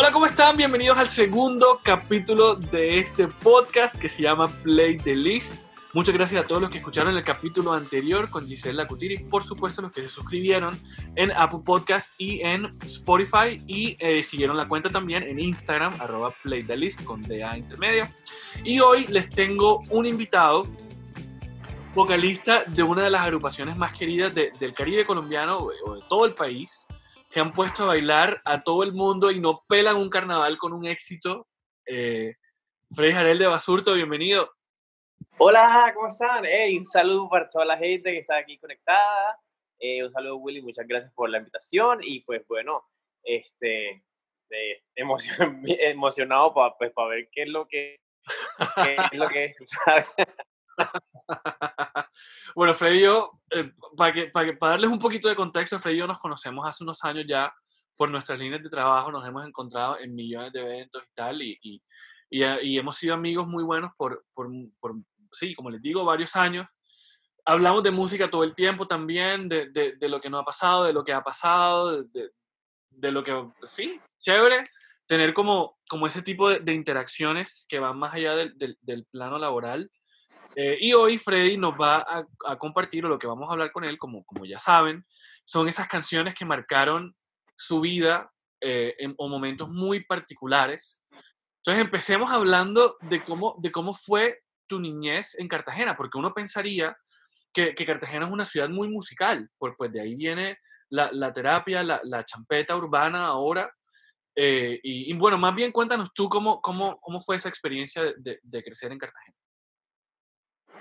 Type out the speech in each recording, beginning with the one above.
Hola, ¿cómo están? Bienvenidos al segundo capítulo de este podcast que se llama Play the List. Muchas gracias a todos los que escucharon el capítulo anterior con Gisela Lacutiri, por supuesto los que se suscribieron en Apple Podcast y en Spotify y eh, siguieron la cuenta también en Instagram, arroba Play the List con DA intermedio. Y hoy les tengo un invitado, vocalista de una de las agrupaciones más queridas del Caribe colombiano o de todo el país, que han puesto a bailar a todo el mundo y no pelan un carnaval con un éxito. Eh, Freddy Jarel de Basurto, bienvenido. Hola, ¿cómo están? Hey, un saludo para toda la gente que está aquí conectada. Eh, un saludo, Willy, muchas gracias por la invitación. Y pues bueno, este, eh, emocionado para pues, ver qué es lo que, qué es lo que bueno, Freddy y yo, eh, para, que, para, darles un poquito de contexto, Freddy y yo nos conocemos hace unos años ya por nuestras líneas de trabajo, nos hemos encontrado en millones de eventos y tal, y, y, y, hemos sido amigos muy buenos por, por, por, sí, como les digo, varios años. Hablamos de música todo el tiempo también, de, de, de lo que no ha pasado, de lo que ha pasado, de, de lo que, sí, chévere tener como, como ese tipo de, interacciones que van más allá del, del, del plano laboral eh, y hoy Freddy nos va a, compartir, o lo que vamos a hablar con él, como, como ya saben, son esas canciones que marcaron su vida eh, en, o momentos muy particulares. Entonces empecemos hablando de cómo, de cómo fue tu niñez en Cartagena, porque uno pensaría que, que Cartagena es una ciudad muy musical, pues, pues de ahí viene la, la terapia, la, la, champeta urbana ahora. Eh, y, bueno, más bien cuéntanos tú cómo, cómo, cómo fue esa experiencia de, de crecer en Cartagena.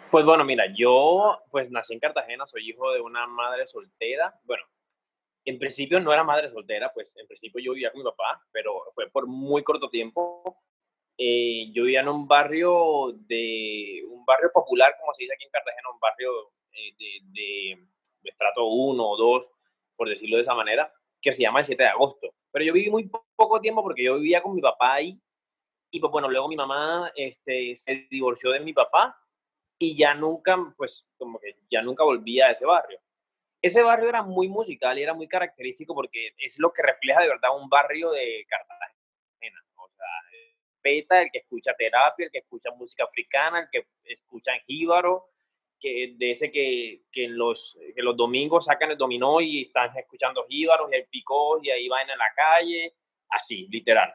Pues bueno, mira, yo pues nací en Cartagena, soy hijo de una madre soltera. Bueno, en principio no era madre soltera, pues en principio yo vivía con mi papá, pero fue por muy corto tiempo. Eh, yo vivía en un barrio de un barrio popular, como se dice aquí en Cartagena, un barrio eh, de, de, estrato 1 o 2, por decirlo de esa manera, que se llama el 7 de agosto. Pero yo viví muy poco tiempo porque yo vivía con mi papá ahí. Y pues bueno, luego mi mamá este, se divorció de mi papá y ya nunca, pues como que ya nunca volvía a ese barrio. Ese barrio era muy musical y era muy característico porque es lo que refleja de verdad un barrio de Cartagena. O sea, peta, el que escucha terapia, el que escucha música africana, el que escucha en jíbaro, que, de ese que, que, los, que los domingos sacan el dominó y están escuchando jíbaros y el picó y ahí van en la calle, así, literal.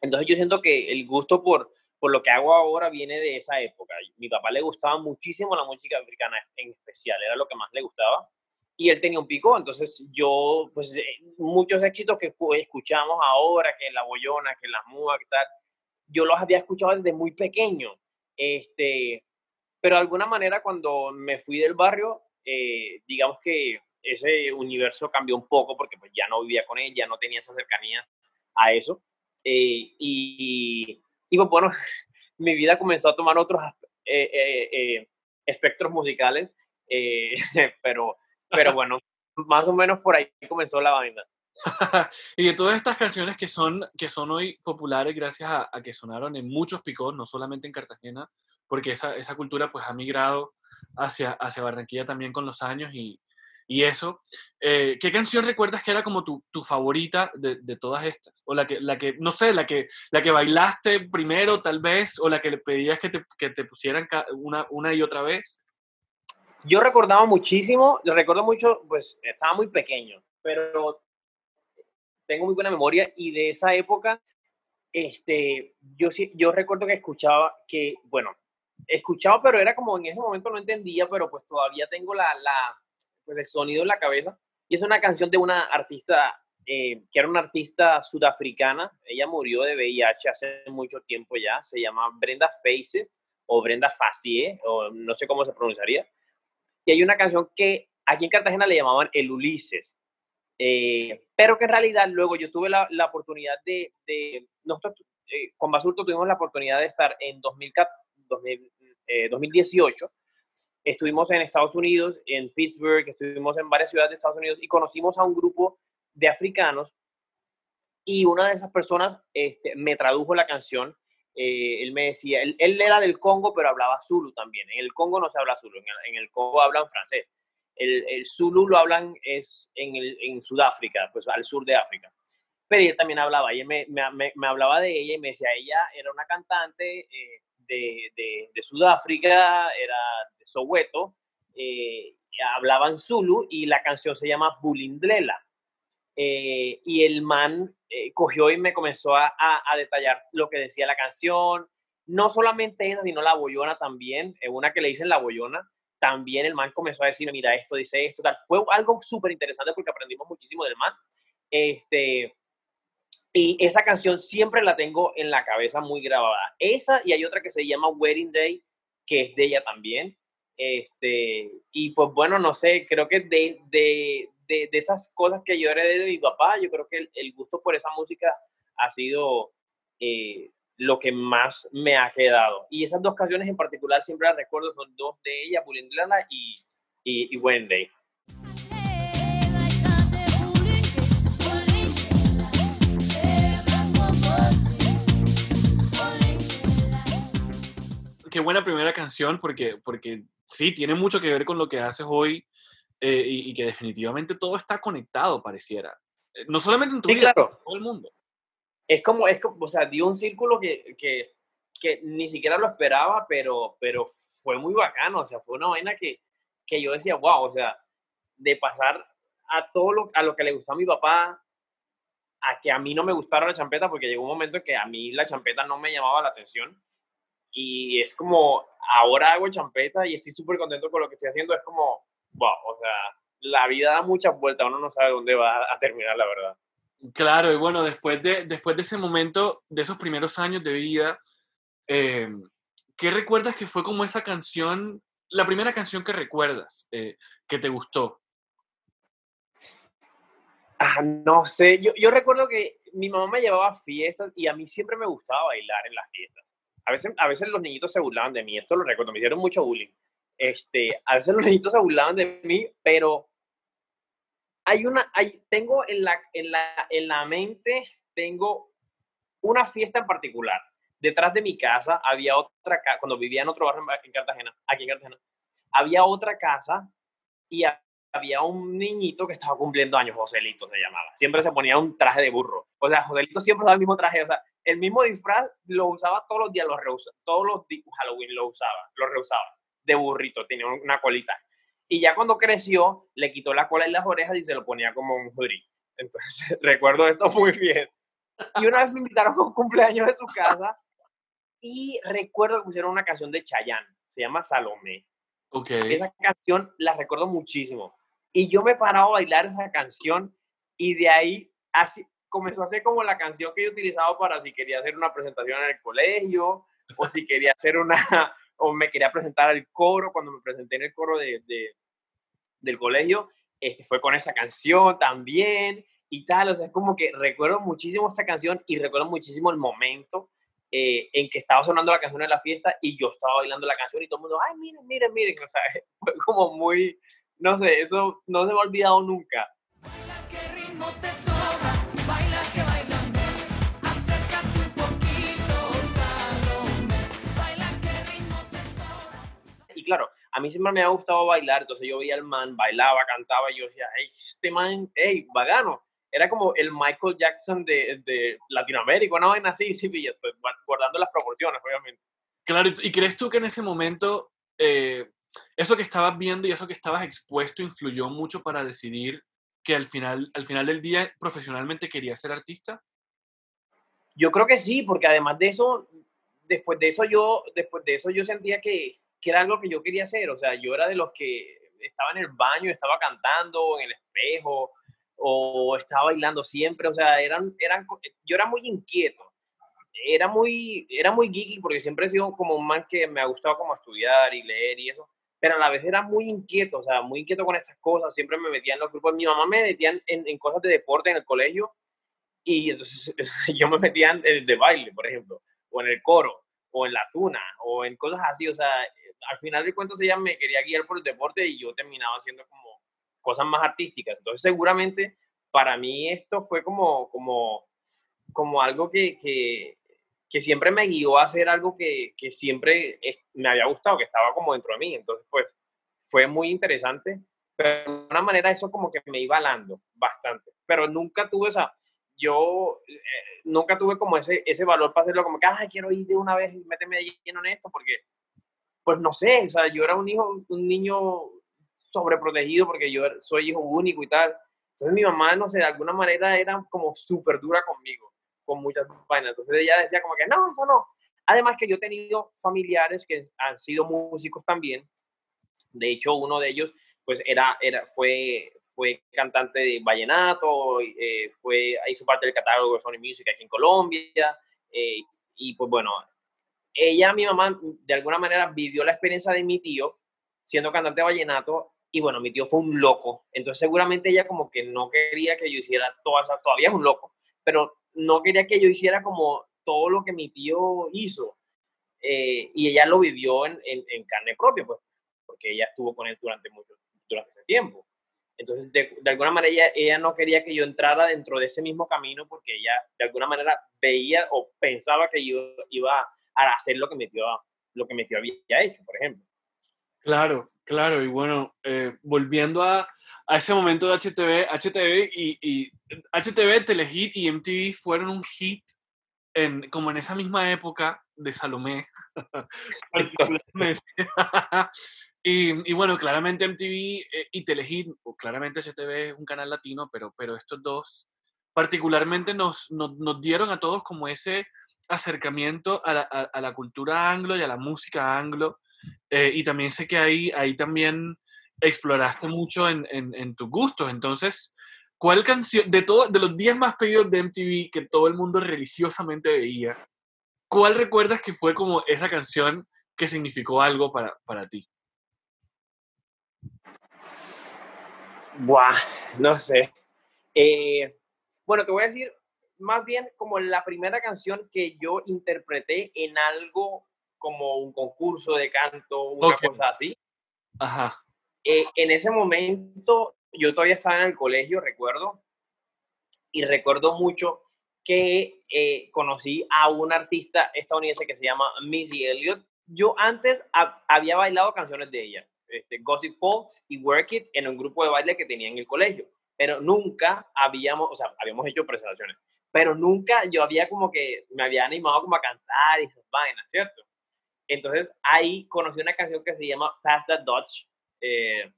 Entonces yo siento que el gusto por, por lo que hago ahora viene de esa época. Mi papá le gustaba muchísimo la música africana en especial, era lo que más le gustaba. Y él tenía un pico, entonces yo, pues eh, muchos éxitos que escuchamos ahora, que la boyona, que la múa, que tal, yo los había escuchado desde muy pequeño. Este, pero de alguna manera cuando me fui del barrio, eh, digamos que ese universo cambió un poco porque pues ya no vivía con él, ya no tenía esa cercanía a eso. Eh, y, y pues bueno, mi vida comenzó a tomar otros eh, eh, eh, espectros musicales, pero, pero bueno, más o menos por ahí comenzó la banda. y de todas estas canciones que son, que son hoy populares gracias a, a que sonaron en muchos picos, no solamente en Cartagena, porque esa, esa cultura pues ha migrado hacia, hacia Barranquilla también con los años y, y eso. Eh, ¿Qué canción recuerdas que era como tu, tu favorita de, de, todas estas? O la que, la que, no sé, la que, la que bailaste primero tal vez, o la que le pedías que te, que te pusieran una, una y otra vez. Yo recordaba muchísimo, recuerdo mucho, pues estaba muy pequeño, pero tengo muy buena memoria y de esa época, este, yo, yo recuerdo que escuchaba que, bueno, escuchaba, pero era como en ese momento no entendía, pero pues todavía tengo la, la pues el sonido en la cabeza. Y es una canción de una artista eh, que era una artista sudafricana. Ella murió de VIH hace mucho tiempo ya. Se llama Brenda Faces o Brenda Facie, o no sé cómo se pronunciaría. Y hay una canción que aquí en Cartagena le llamaban El Ulises. Eh, pero que en realidad luego yo tuve la, la oportunidad de, de nosotros eh, con Basurto tuvimos la oportunidad de estar en 2018 estuvimos en Estados Unidos, en Pittsburgh, estuvimos en varias ciudades de Estados Unidos y conocimos a un grupo de africanos y una de esas personas este, me tradujo la canción. Eh, él me decía, él, era del Congo, pero hablaba Zulu también. En el Congo no se habla Zulu, en el, Congo hablan francés. El, el, Zulu lo hablan es en, el, en Sudáfrica, pues al sur de África. pero ella también hablaba, ella me, me, me, hablaba de ella y me decía, ella era una cantante eh, de, de, Sudáfrica, era de Soweto, eh, hablaba en Zulu y la canción se llama Bulindlela. Eh, y el man eh, cogió y me comenzó a, a, detallar lo que decía la canción, no solamente esa, sino la boyona también, una que le dicen la boyona, también el man comenzó a decir, mira, esto dice esto, tal. Fue algo súper interesante porque aprendimos muchísimo del man. Este, y esa canción siempre la tengo en la cabeza muy grabada. Esa y hay otra que se llama Wedding Day, que es de ella también. Este, y pues bueno, no sé, creo que de, de, de, esas cosas que yo heredé de mi papá, yo creo que el, gusto por esa música ha sido eh, lo que más me ha quedado. Y esas dos canciones en particular siempre las recuerdo, son dos de ellas, Bulindlana y, y, y Wedding qué buena primera canción, porque, porque sí, tiene mucho que ver con lo que haces hoy eh, y, que definitivamente todo está conectado, pareciera. Eh, no solamente en tu vida, claro. todo el mundo. Es como, es como, o sea, dio un círculo que, que, que, ni siquiera lo esperaba, pero, pero fue muy bacano, o sea, fue una vaina que, que yo decía, wow, o sea, de pasar a todo lo, a lo que le gustó a mi papá, a que a mí no me gustara la champeta, porque llegó un momento en que a mí la champeta no me llamaba la atención y es como, ahora hago champeta y estoy súper contento con lo que estoy haciendo, es como, wow, o sea, la vida da muchas vueltas, uno no sabe dónde va a terminar, la verdad. Claro, y bueno, después de, después de ese momento, de esos primeros años de vida, eh, ¿qué recuerdas que fue como esa canción, la primera canción que recuerdas, eh, que te gustó? Ah, no sé, yo, yo recuerdo que mi mamá me llevaba a fiestas y a mí siempre me gustaba bailar en las fiestas a veces, a veces los niñitos se burlaban de mí, esto lo recuerdo, me hicieron mucho bullying. Este, a veces los niñitos se burlaban de mí, pero hay una, hay, tengo en la, en, la, en la mente, tengo una fiesta en particular. Detrás de mi casa había otra casa, cuando vivía en otro barrio en Cartagena, aquí en Cartagena, había otra casa y había un niñito que estaba cumpliendo años, Joselito se llamaba. Siempre se ponía un traje de burro. O sea, Joselito siempre usaba el mismo traje. O sea, el mismo disfraz lo usaba todos los días, lo reusaba, todos los días, Halloween lo usaba, lo reusaba, de burrito, tenía una colita. Y ya cuando creció, le quitó la cola y las orejas y se lo ponía como un hoodie. Entonces, recuerdo esto muy bien. Y una vez me invitaron a un cumpleaños de su casa y recuerdo que pusieron una canción de Chayanne, se llama Salomé. Okay. Esa canción la recuerdo muchísimo. Y yo me paraba a bailar esa canción y de ahí así, comenzó a ser como la canción que yo utilizaba para si quería hacer una presentación en el colegio o si quería hacer una, o me quería presentar al coro, cuando me presenté en el coro de, del colegio, este, fue con esa canción también y tal, o sea, es como que recuerdo muchísimo esta canción y recuerdo muchísimo el momento eh, en que estaba sonando la canción en la fiesta y yo estaba bailando la canción y todo el mundo, ay, miren, miren, miren, o sea, fue como muy, no sé, eso no se me ha olvidado nunca. Claro, a mí siempre me ha gustado bailar, entonces yo veía al man, bailaba, cantaba, y yo decía, hey, este man, hey, vagano. Era como el Michael Jackson de, de Latinoamérica, una vaina así, sí, guardando las proporciones, obviamente. Claro, ¿y crees tú que en ese momento eh, eso que estabas viendo y eso que estabas expuesto influyó mucho para decidir que al final, al final del día profesionalmente querías ser artista? Yo creo que sí, porque además de eso, después de eso yo, después de eso yo sentía que, que era algo que yo quería hacer. O sea, yo era de los que estaba en el baño, estaba cantando en el espejo o estaba bailando siempre. O sea, eran, eran, yo era muy inquieto. Era muy, era muy geeky porque siempre he sido como un man que me ha gustado como estudiar y leer y eso. Pero a la vez era muy inquieto, o sea, muy inquieto con estas cosas. Siempre me metía en los grupos. Mi mamá me metía en, en cosas de deporte en el colegio y entonces yo me metía en el de baile, por ejemplo, o en el coro, o en la tuna, o en cosas así. O sea, al final de cuentas ella me quería guiar por el deporte y yo terminaba haciendo como cosas más artísticas. Entonces seguramente para mí esto fue como, como, como algo que, que, que siempre me guió a hacer algo que, que, siempre me había gustado, que estaba como dentro de mí. Entonces pues fue muy interesante, pero de una manera eso como que me iba alando bastante. Pero nunca tuve esa, yo eh, nunca tuve como ese, ese valor para hacerlo, como que, ah, quiero ir de una vez y méteme lleno en esto, porque, pues no sé, o sea, yo era un hijo, un niño sobreprotegido porque yo soy hijo único y tal. Entonces mi mamá, no sé, de alguna manera era como súper dura conmigo, con muchas vainas. Entonces ella decía como que, no, eso no. Además que yo he tenido familiares que han sido músicos también. De hecho, uno de ellos, pues era, era, fue, fue cantante de vallenato, eh, fue, hizo parte del catálogo de Sony Music aquí en Colombia, eh, y pues bueno, ella, mi mamá, de alguna manera vivió la experiencia de mi tío siendo cantante de vallenato, y bueno, mi tío fue un loco, entonces seguramente ella como que no quería que yo hiciera todas todavía es un loco, pero no quería que yo hiciera como todo lo que mi tío hizo, eh, y ella lo vivió en, en, carne propia, pues, porque ella estuvo con él durante mucho, durante ese tiempo. Entonces, de, alguna manera, ella, no quería que yo entrara dentro de ese mismo camino porque ella, de alguna manera, veía o pensaba que yo iba a hacer lo que mi tío, lo que mi tío había hecho, por ejemplo. Claro, claro. Y bueno, eh, volviendo a, a, ese momento de HTV, HTV y, y HTV, Telehit y MTV fueron un hit en, como en esa misma época de Salomé. Y, bueno, claramente MTV eh, y Telehit, o claramente HTV es un canal latino, pero, pero estos dos particularmente nos, nos, nos dieron a todos como ese acercamiento a la, a, la, cultura anglo y a la música anglo. Eh, y también sé que ahí, ahí también exploraste mucho en, en, en, tus gustos. Entonces, ¿cuál canción, de, todo, de los 10 más pedidos de MTV que todo el mundo religiosamente veía, cuál recuerdas que fue como esa canción que significó algo para, para ti? Buah, no sé. Eh, bueno, te voy a decir más bien como la primera canción que yo interpreté en algo como un concurso de canto, una cosa así. Ajá. Eh, en ese momento yo todavía estaba en el colegio, recuerdo, y recuerdo mucho que eh, conocí a un artista estadounidense que se llama Missy Elliott. Yo antes había bailado canciones de ella este, Gossip Folks y Work It en un grupo de baile que tenía en el colegio, pero nunca habíamos, o sea, habíamos hecho presentaciones, pero nunca yo había como que me había animado como a cantar y esas vainas, ¿cierto? Entonces ahí conocí una canción que se llama Pass the Dutch eh,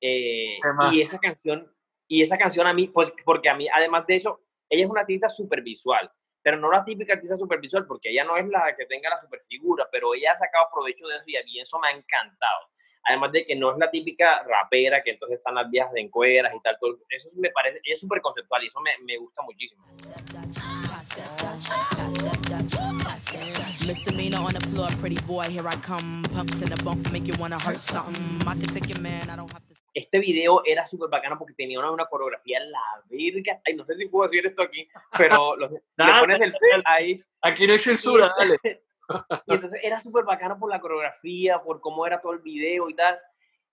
eh, y esa canción, y esa canción a mí, pues porque a mí, además de eso, ella es una artista súper visual, pero no la típica artista súper visual, porque ella no es la que tenga la super figura, pero ella ha sacado provecho de eso y a mí eso me ha encantado. Además de que no es la típica rapera que entonces están las viejas de encueras y tal. Todo, eso me parece, es súper conceptual y eso me, me gusta muchísimo. Este video era súper bacano porque tenía una, una, coreografía en la virga. Ay, no sé si puedo decir esto aquí, pero lo, le pones el ahí. Aquí no hay censura, dale. Y entonces era súper bacano por la coreografía, por cómo era todo el video y tal.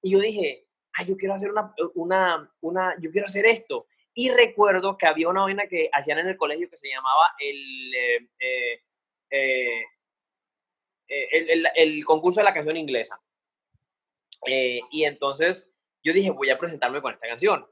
Y yo dije, ay, yo quiero hacer una, una, una, yo quiero hacer esto. Y recuerdo que había una vaina que hacían en el colegio que se llamaba el, eh, eh, eh, el, concurso de la canción inglesa. y entonces yo dije, voy a presentarme con esta canción.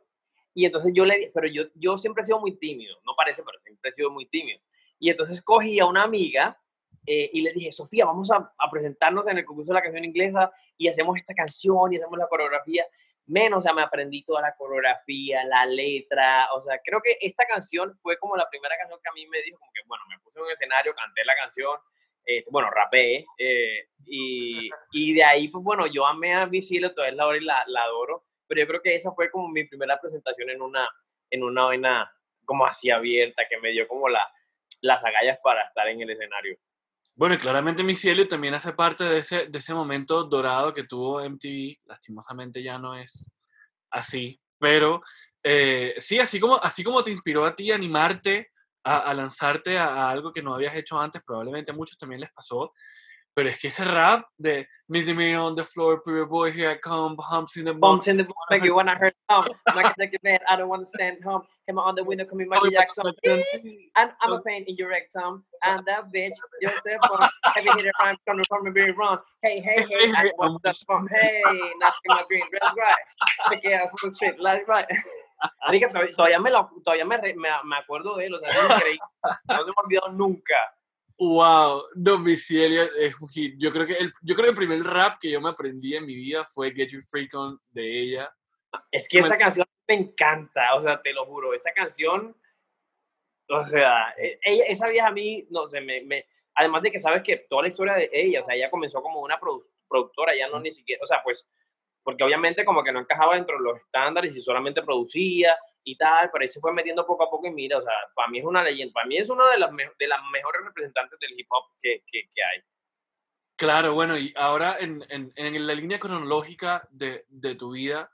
Y entonces yo le dije, pero yo, yo siempre he sido muy tímido, no parece, pero siempre he sido muy tímido. Y entonces cogí a una amiga eh, y le dije, Sofía, vamos a, presentarnos en el concurso de la canción inglesa y hacemos esta canción y hacemos la coreografía. Menos, o sea, me aprendí toda la coreografía, la letra, o sea, creo que esta canción fue como la primera canción que a mí me dijo, como que, bueno, me puse en un escenario, canté la canción, eh, bueno, rapé, eh, y, y, de ahí, pues bueno, yo amé a Vicilo, todavía la, la, la adoro, pero yo creo que esa fue como mi primera presentación en una, en una vaina como así abierta, que me dio como la, las agallas para estar en el escenario. Bueno, y claramente mi cielo también hace parte de ese, de ese momento dorado que tuvo MTV. Lastimosamente ya no es así. Pero eh, sí, así como, así como te inspiró a ti animarte a, a lanzarte a, a, algo que no habías hecho antes, probablemente a muchos también les pasó. Pero es que ese rap de Miss Me on the floor, pretty boy, here I come, humps in the bumps in the bumps, make you wanna hurt home. Michael Jackson, man, I don't wanna stand home. Him on the window, coming Michael oh, Jackson. And I'm a pain in your rectum. And that bitch, Joseph, heavy hitter rhyme, coming from me being wrong. Hey, hey, hey, I want the fun. Hey, in my green, uh, that's right. It out, full shit, that's right. todavía, me, lo, todavía me, me, acuerdo de él, o sea, es increíble. No se me ha olvidado nunca. Wow, Missy es un hit. Yo creo, que el, yo creo que el primer rap que yo me aprendí en mi vida fue Get You Freak On de ella. Es que esa canción me encanta, o sea, te lo juro, esa canción, o sea, e, ella, esa vieja a mí, no sé, me, me, además de que sabes que toda la historia de ella, o sea, ella comenzó como una productora, ya no ni siquiera, o sea, pues, porque obviamente como que no encajaba dentro de los estándares y solamente producía y tal, pero ahí se fue metiendo poco a poco y mira, o sea, para mí es una leyenda, para mí es una de las, de las mejores representantes del hip hop que, que, que hay. Claro, bueno, y ahora en, en, en la línea cronológica de, de, tu vida,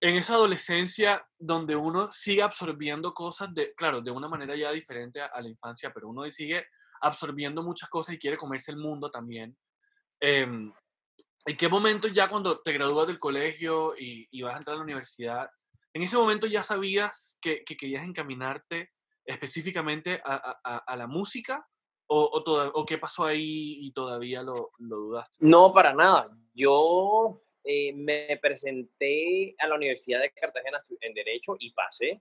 en esa adolescencia donde uno sigue absorbiendo cosas, de, claro, de una manera ya diferente a, a la infancia, pero uno sigue absorbiendo muchas cosas y quiere comerse el mundo también. Eh, ¿En qué momento ya cuando te gradúas del colegio y, y, vas a entrar a la universidad, en ese momento ya sabías que, que querías encaminarte específicamente a, la música o, o, o, qué pasó ahí y todavía lo, lo dudaste? No, para nada. Yo eh, me presenté a la Universidad de Cartagena en Derecho y pasé.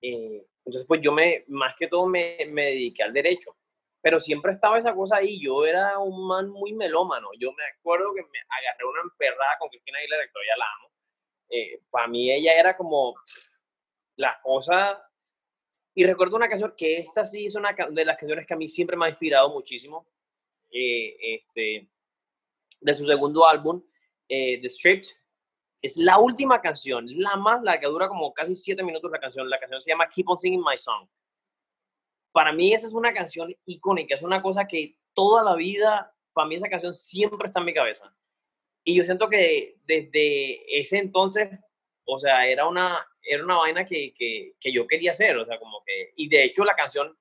Eh, entonces, pues yo me, más que todo me, me dediqué al derecho pero siempre estaba esa cosa ahí. Yo era un man muy melómano. Yo me acuerdo que me agarré una emperrada con Cristina Aguilera, que todavía la amo. Eh, para mí ella era como la cosa. Y recuerdo una canción que esta sí es una de las canciones que a mí siempre me ha inspirado muchísimo. Eh, este, de su segundo álbum, eh, The Stripped. Es la última canción, la más la que dura como casi siete minutos la canción. La canción se llama Keep on Singing My Song para mí esa es una canción icónica, es una cosa que toda la vida, para mí esa canción siempre está en mi cabeza. Y yo siento que desde ese entonces, o sea, era una, era una vaina que, que, que yo quería hacer, o sea, como que, y de hecho la canción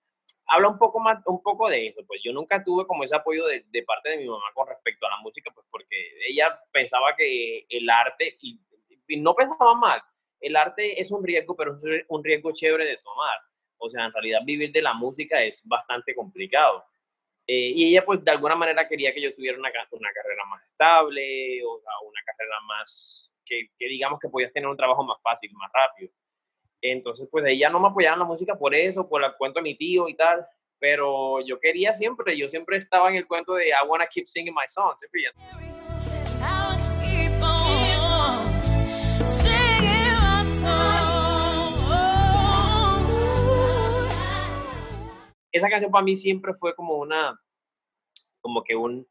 habla un poco más, un poco de eso, pues yo nunca tuve como ese apoyo de, de parte de mi mamá con respecto a la música, pues porque ella pensaba que el arte, y, y no pensaba mal, el arte es un riesgo, pero es un riesgo chévere de tomar o sea, en realidad vivir de la música es bastante complicado. Eh, y ella pues de alguna manera quería que yo tuviera una, una carrera más estable, o sea, una carrera más, que, digamos que podías tener un trabajo más fácil, más rápido. Entonces pues ella no me apoyaba en la música por eso, por el cuento de mi tío y tal, pero yo quería siempre, yo siempre estaba en el cuento de I wanna keep singing my songs, siempre esa canción para mí siempre fue como una, como que un,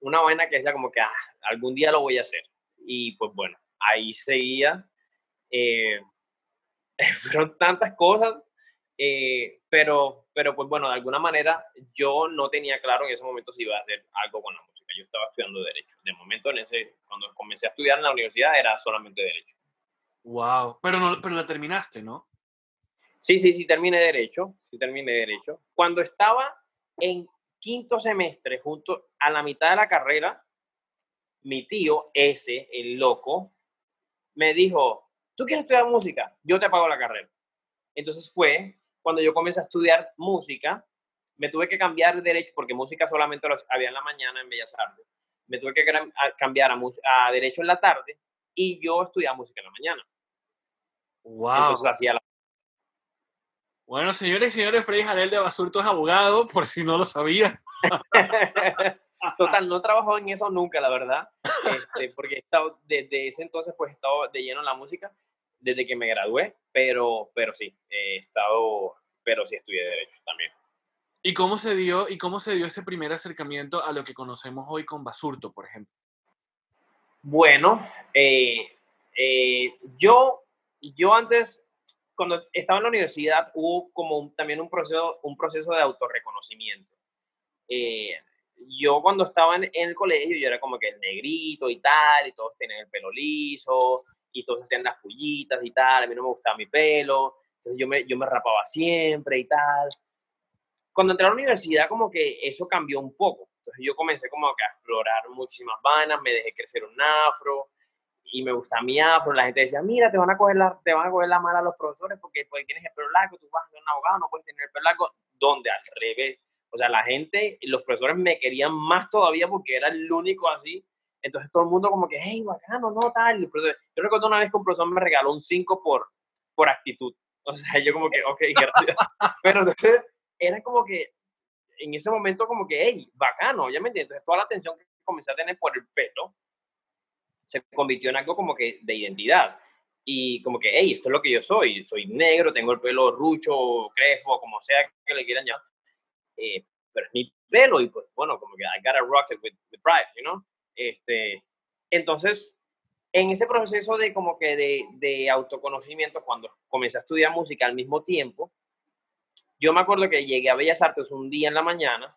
una vaina que decía como que ah, algún día lo voy a hacer. Y pues bueno, ahí seguía. Eh, fueron tantas cosas, eh, pero, pero pues bueno, de alguna manera yo no tenía claro en ese momento si iba a hacer algo con la música. Yo estaba estudiando Derecho. De momento, en ese, cuando comencé a estudiar en la universidad, era solamente Derecho. Wow, pero, no, pero la terminaste, ¿no? Sí, sí, sí, terminé Derecho, sí terminé Derecho. Cuando estaba en quinto semestre, junto a la mitad de la carrera, mi tío, ese, el loco, me dijo, ¿tú quieres estudiar música? Yo te pago la carrera. Entonces fue cuando yo comencé a estudiar música, me tuve que cambiar de derecho, porque música solamente lo había en la mañana en Bellas Artes. Me tuve que cambiar a, a derecho en la tarde y yo estudiaba música en la mañana. Wow. Entonces hacía la bueno, señores y señores, Freddy Jarel de Basurto es abogado, por si no lo sabía. Total, no he trabajado en eso nunca, la verdad, este, porque he estado, desde ese entonces pues he estado de lleno en la música, desde que me gradué, pero, pero sí, he estado, pero sí estudié Derecho también. ¿Y cómo se dio, y cómo se dio ese primer acercamiento a lo que conocemos hoy con Basurto, por ejemplo? Bueno, eh, eh, yo, yo antes cuando estaba en la universidad hubo como también un proceso, un proceso de autorreconocimiento. Eh, yo cuando estaba en, el colegio, yo era como que el negrito y tal, y todos tenían el pelo liso, y todos hacían las pullitas y tal, a mí no me gustaba mi pelo, entonces yo me, yo me rapaba siempre y tal. Cuando entré a la universidad, como que eso cambió un poco. Entonces yo comencé como a explorar muchísimas vanas, me dejé crecer un afro, y me gusta mi afro, la gente decía, mira, te van a coger la, te van a coger la mala los profesores porque pues, tienes el pelo largo, tú vas a ser un abogado, no puedes tener el pelo largo, donde al revés. O sea, la gente, los profesores me querían más todavía porque era el único así. Entonces todo el mundo como que, hey, bacano, no, tal. Yo recuerdo una vez que un profesor me regaló un 5 por, por actitud. O sea, yo como que, ok, gracias. Pero entonces era como que en ese momento como que, hey, bacano, ya me entiendes. Entonces toda la atención que comencé a tener por el pelo se convirtió en algo como que de identidad. Y como que, hey, esto es lo que yo soy. Soy negro, tengo el pelo rucho, crespo, como sea que le quieran llamar. Eh, pero es mi pelo y pues bueno, como que I gotta rock it with, with pride, you know? Este, entonces, en ese proceso de como que de, de, autoconocimiento, cuando comencé a estudiar música al mismo tiempo, yo me acuerdo que llegué a Bellas Artes un día en la mañana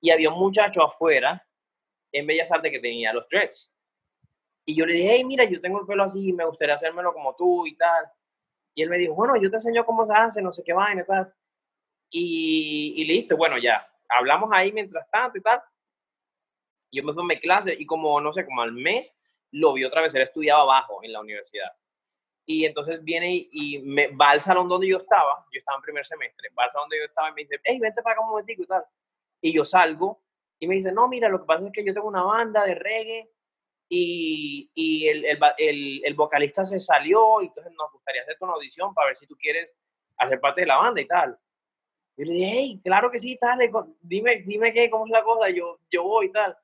y había un muchacho afuera en Bellas Artes que tenía los dreads. Y yo le dije, hey, mira, yo tengo el pelo así, me gustaría hacérmelo como tú y tal. Y él me dijo, bueno, yo te enseño cómo se hace, no sé qué vaina y tal. Y, y listo, bueno, ya. Hablamos ahí mientras tanto y tal. Yo me fui a mi clase y como, no sé, como al mes, lo vi otra vez, él estudiaba abajo en la universidad. Y entonces viene y, me va al salón donde yo estaba, yo estaba en primer semestre, va al salón donde yo estaba y me dice, hey, vente para acá un momentico y tal. Y yo salgo y me dice, no, mira, lo que pasa es que yo tengo una banda de reggae y, el, el, el, vocalista se salió y entonces nos gustaría hacer una audición para ver si tú quieres hacer parte de la banda y tal. Yo le dije, hey, claro que sí, tal, dime, dime qué, cómo es la cosa, yo, yo voy y tal.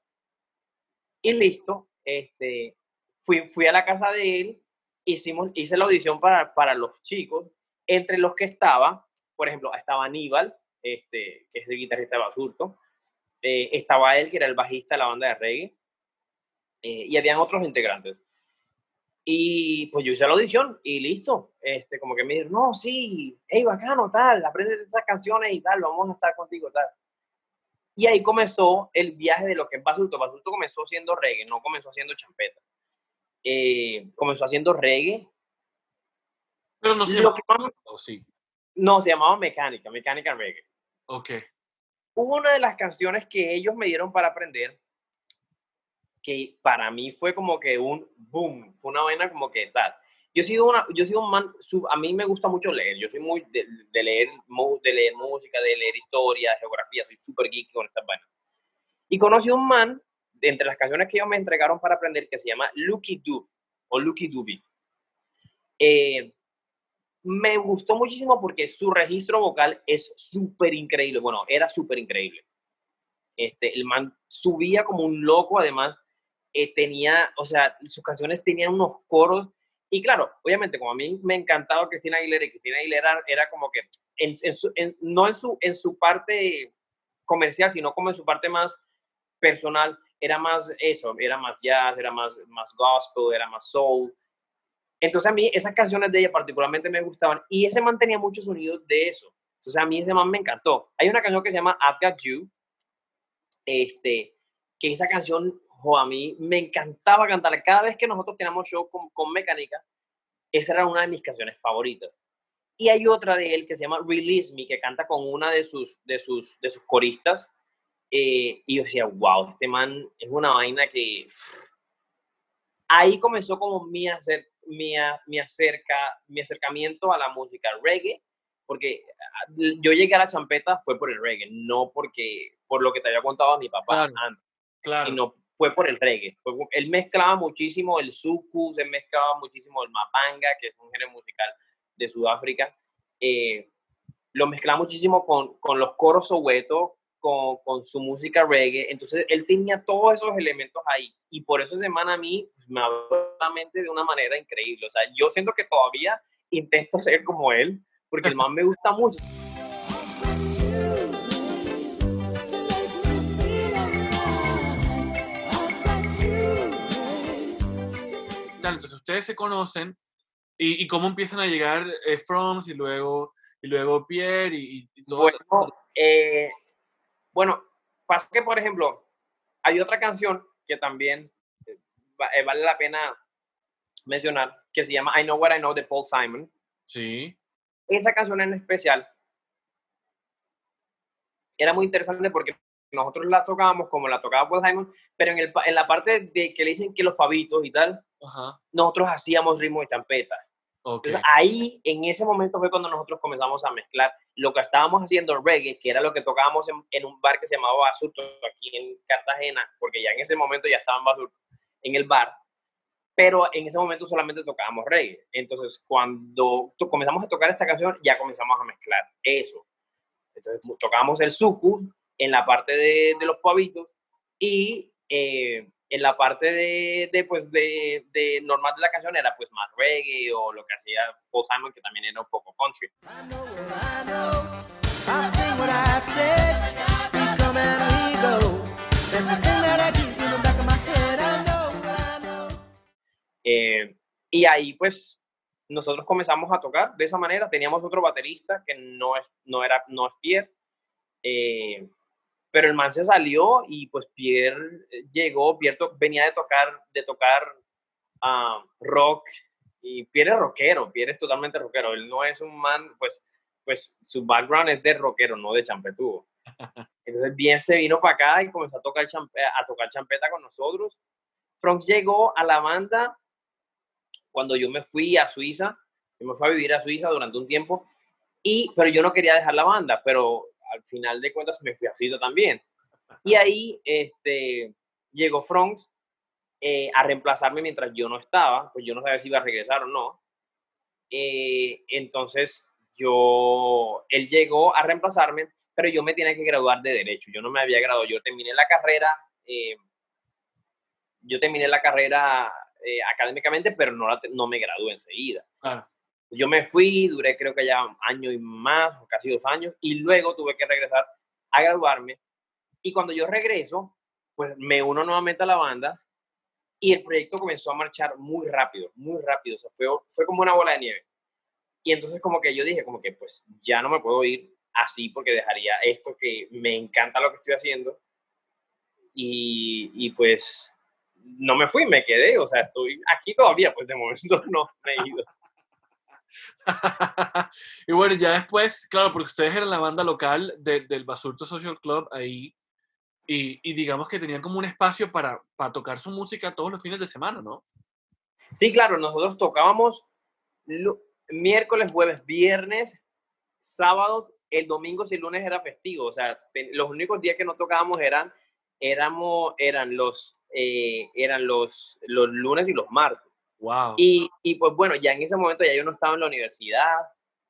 Y listo, este, fui, fui a la casa de él, hicimos, hice la audición para, para los chicos, entre los que estaba, por ejemplo, estaba Aníbal, este, que es el guitarrista de Basurto, eh, estaba él, que era el bajista de la banda de reggae, eh, y habían otros integrantes. Y pues yo hice la audición y listo. Este, como que me dijeron, no, sí, hey, bacano, tal, aprende estas canciones y tal, vamos a estar contigo, tal. Y ahí comenzó el viaje de lo que es Basulto. Basulto comenzó siendo reggae, no comenzó haciendo champeta. Eh, comenzó haciendo reggae. Pero no se llamaba, ¿o sí? No, se llamaba Mecánica, Mecánica Reggae. Ok. Hubo una de las canciones que ellos me dieron para aprender que para mí fue como que un boom, fue una vaina como que tal. Yo he sido, una, yo he sido un man, a mí me gusta mucho leer, yo soy muy de, de, leer, de leer música, de leer historia, geografía, soy súper geek con estas vainas. Y conocí un man, entre las canciones que ellos me entregaron para aprender, que se llama Lucky Dube, o Lucky Dube. Eh, me gustó muchísimo porque su registro vocal es súper increíble, bueno, era súper increíble. Este, el man subía como un loco, además eh, tenía, o sea, sus canciones tenían unos coros. Y claro, obviamente, como a mí me encantaba Cristina Aguilera, y Cristina Aguilera era como que, en, en no en su, en su parte comercial, sino como en su parte más personal, era más eso, era más jazz, era más, más gospel, era más soul. Entonces a mí esas canciones de ella particularmente me gustaban y ese man tenía muchos sonidos de eso. Entonces a mí ese man me encantó. Hay una canción que se llama I've Got You, este, que esa canción a mí me encantaba cantarla. Cada vez que nosotros teníamos show con, con Mecánica, esa era una de mis canciones favoritas. Y hay otra de él que se llama Release Me, que canta con una de sus, de sus, de sus coristas. Eh, y yo decía, wow, este man es una vaina que... Ahí comenzó como mi, acer, mi, mi, acerca, mi acercamiento a la música reggae, porque ah, yo llegué a la champeta fue por el reggae, no porque por lo que te había contado a mi papá antes. Claro. Y no fue por el reggae. él mezclaba muchísimo el suku, se mezclaba muchísimo el mapanga, que es un género musical de Sudáfrica. Eh, lo mezclaba muchísimo con, con los coros soweto, con, con, su música reggae. Entonces él tenía todos esos elementos ahí. Y por eso semana a mí pues, me abrió la mente de una manera increíble. O sea, yo siento que todavía intento ser como él, porque el man me gusta mucho. Entonces ustedes se conocen y, y cómo empiezan a llegar eh, Froms y luego, y luego Pierre y, y todo. Bueno, eh, bueno, pasa que, por ejemplo, hay otra canción que también eh, eh, vale la pena mencionar, que se llama I Know What I Know de Paul Simon. Sí. Esa canción en especial era muy interesante porque nosotros la tocábamos como la tocaba Paul Simon, pero en, el, en la parte de que le dicen que los pavitos y tal, Ajá. nosotros hacíamos ritmo de champeta. Okay. Entonces ahí, en ese momento fue cuando nosotros comenzamos a mezclar lo que estábamos haciendo reggae, que era lo que tocábamos en, en un bar que se llamaba Basurto, aquí en Cartagena, porque ya en ese momento ya estaba en Basurto, en el bar. pero en ese momento solamente tocábamos reggae. Entonces, cuando comenzamos a tocar esta canción, ya comenzamos a mezclar eso. Entonces, tocábamos el suku en la parte de, de los pavitos y eh, en la parte de, de pues, de, de, normal de la canción era pues más reggae o lo que hacía Paul Simon, que también era un poco country. Eh, y ahí pues nosotros comenzamos a tocar de esa manera. Teníamos otro baterista que no es, no era, no es Pierre, eh, pero el man se salió y pues Pierre llegó, Pierre venía de tocar, de tocar uh, rock y Pierre es rockero, Pierre es totalmente rockero. Él no es un man, pues, pues su background es de rockero, no de champetudo. Entonces bien se vino para acá y comenzó a tocar, a tocar champeta con nosotros. Frank llegó a la banda cuando yo me fui a Suiza, yo me fui a vivir a Suiza durante un tiempo, y, pero yo no quería dejar la banda, pero al final de cuentas me fui a también. Y ahí este, llegó Franks eh, a reemplazarme mientras yo no estaba, pues yo no sabía si iba a regresar o no. Eh, entonces yo, él llegó a reemplazarme, pero yo me tenía que graduar de Derecho. Yo no me había graduado, yo terminé la carrera, eh, yo terminé la carrera académicamente, pero no, no me gradué enseguida. Yo me fui, duré creo que ya un año y más, casi dos años, y luego tuve que regresar a graduarme. Y cuando yo regreso, pues me uno nuevamente a la banda y el proyecto comenzó a marchar muy rápido, muy rápido. O sea, fue, fue como una bola de nieve. Y entonces como que yo dije, como que pues ya no me puedo ir así porque dejaría esto que me encanta lo que estoy haciendo. Y, y pues no me fui, me quedé, o sea, estoy aquí todavía, pues de momento no me he ido. y bueno, ya después, claro, porque ustedes eran la banda local del Basurto Social Club ahí, y, digamos que tenían como un espacio para, para tocar su música todos los fines de semana, ¿no? Sí, claro, nosotros tocábamos miércoles, jueves, viernes, sábados, el domingo y el lunes era festivo, o sea, los únicos días que no tocábamos eran, eran los eh, eran los, los lunes y los martes. Wow. Y, y, pues bueno, ya en ese momento ya yo no estaba en la universidad